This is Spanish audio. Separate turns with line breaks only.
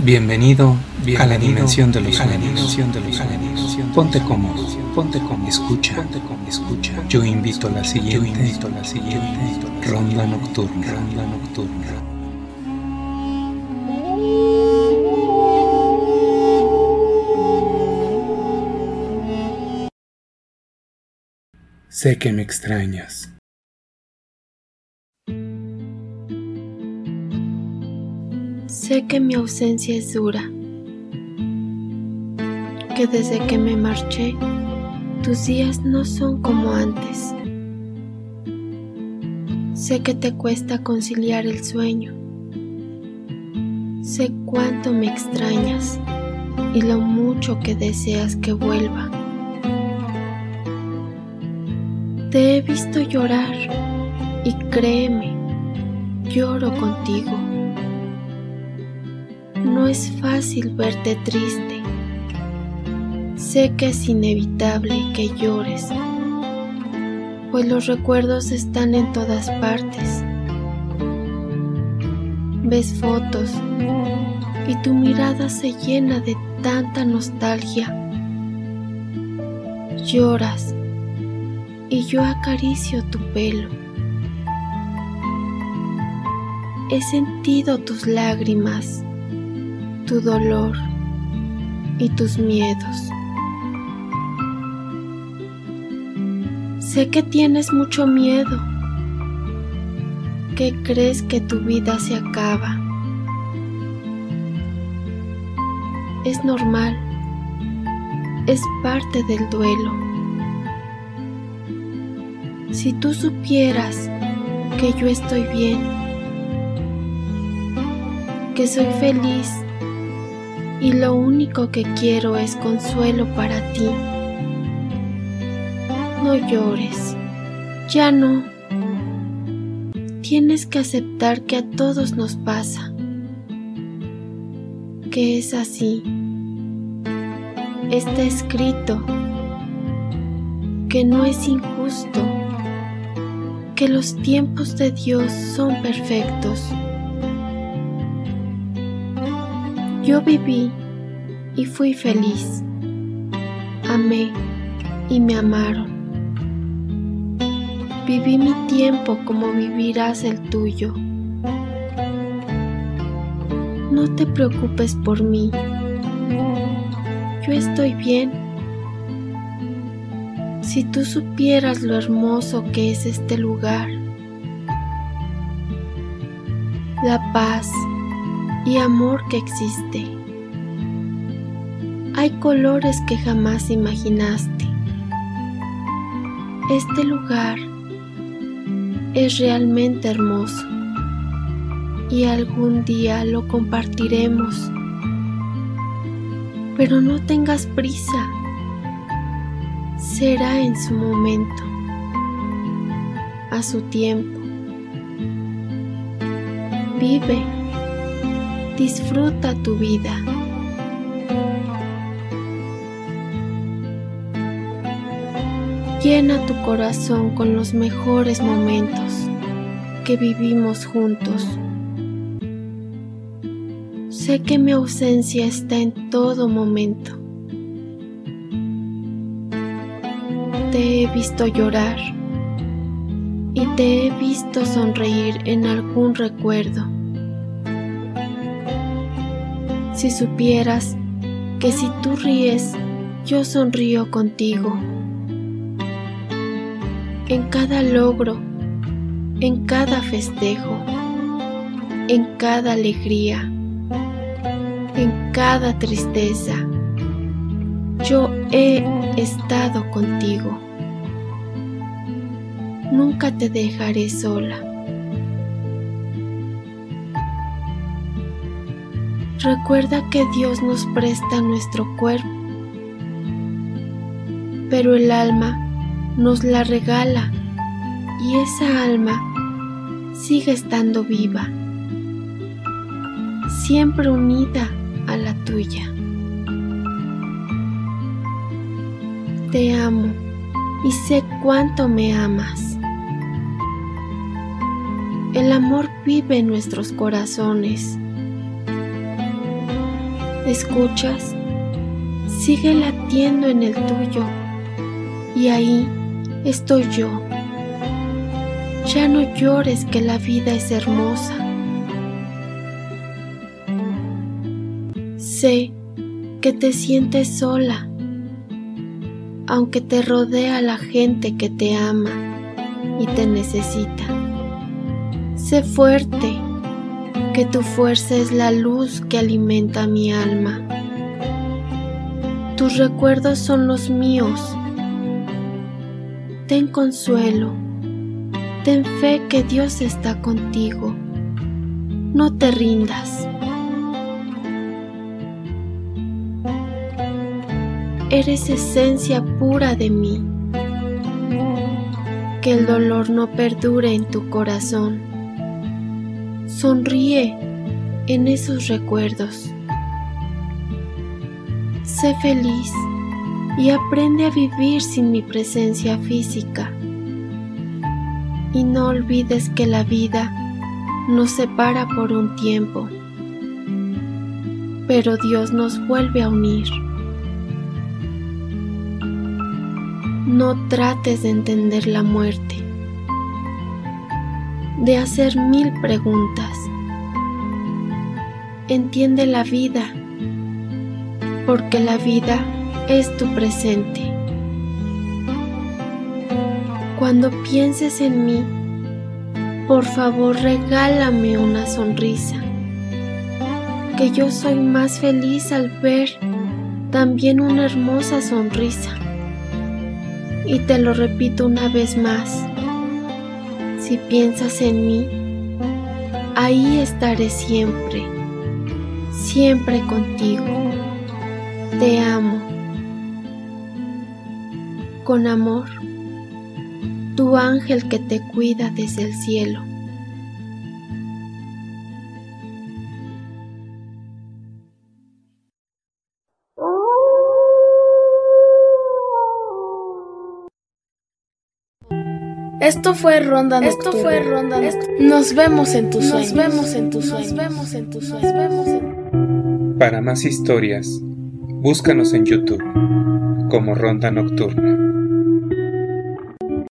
Bienvenido, a la dimensión de los sueños. Ponte cómodo, ponte cómodo, escucha, ponte cómodo, escucha. Yo invito a la siguiente, yo invito a la siguiente ronda nocturna, ronda nocturna. Sé que me extrañas.
Sé que mi ausencia es dura, que desde que me marché, tus días no son como antes. Sé que te cuesta conciliar el sueño. Sé cuánto me extrañas y lo mucho que deseas que vuelva. Te he visto llorar y créeme, lloro contigo. Es fácil verte triste. Sé que es inevitable que llores, pues los recuerdos están en todas partes. Ves fotos y tu mirada se llena de tanta nostalgia. Lloras y yo acaricio tu pelo. He sentido tus lágrimas tu dolor y tus miedos. Sé que tienes mucho miedo, que crees que tu vida se acaba. Es normal, es parte del duelo. Si tú supieras que yo estoy bien, que soy feliz y lo único que quiero es consuelo para ti. No llores, ya no. Tienes que aceptar que a todos nos pasa, que es así. Está escrito que no es injusto, que los tiempos de Dios son perfectos. Yo viví y fui feliz. Amé y me amaron. Viví mi tiempo como vivirás el tuyo. No te preocupes por mí. Yo estoy bien. Si tú supieras lo hermoso que es este lugar, la paz, y amor que existe. Hay colores que jamás imaginaste. Este lugar es realmente hermoso y algún día lo compartiremos. Pero no tengas prisa, será en su momento, a su tiempo. Vive Disfruta tu vida. Llena tu corazón con los mejores momentos que vivimos juntos. Sé que mi ausencia está en todo momento. Te he visto llorar y te he visto sonreír en algún recuerdo. Si supieras que si tú ríes, yo sonrío contigo. En cada logro, en cada festejo, en cada alegría, en cada tristeza, yo he estado contigo. Nunca te dejaré sola. Recuerda que Dios nos presta nuestro cuerpo, pero el alma nos la regala y esa alma sigue estando viva, siempre unida a la tuya. Te amo y sé cuánto me amas. El amor vive en nuestros corazones ¿Escuchas? Sigue latiendo en el tuyo. Y ahí estoy yo. Ya no llores que la vida es hermosa. Sé que te sientes sola, aunque te rodea la gente que te ama y te necesita. Sé fuerte, que tu fuerza es la luz que alimenta mi alma. Tus recuerdos son los míos. Ten consuelo, ten fe que Dios está contigo. No te rindas. Eres esencia pura de mí. Que el dolor no perdure en tu corazón. Sonríe en esos recuerdos. Sé feliz y aprende a vivir sin mi presencia física. Y no olvides que la vida nos separa por un tiempo, pero Dios nos vuelve a unir. No trates de entender la muerte, de hacer mil preguntas. Entiende la vida, porque la vida es tu presente. Cuando pienses en mí, por favor regálame una sonrisa, que yo soy más feliz al ver también una hermosa sonrisa. Y te lo repito una vez más, si piensas en mí, ahí estaré siempre, siempre contigo. Te amo. Con amor, tu ángel que te cuida desde el cielo.
Esto fue Ronda Nocturna. Esto fue Ronda Nos vemos en tus sueños. Nos vemos en tus sueños. Nos vemos en tus sueños.
Para más historias, búscanos en YouTube como Ronda Nocturna.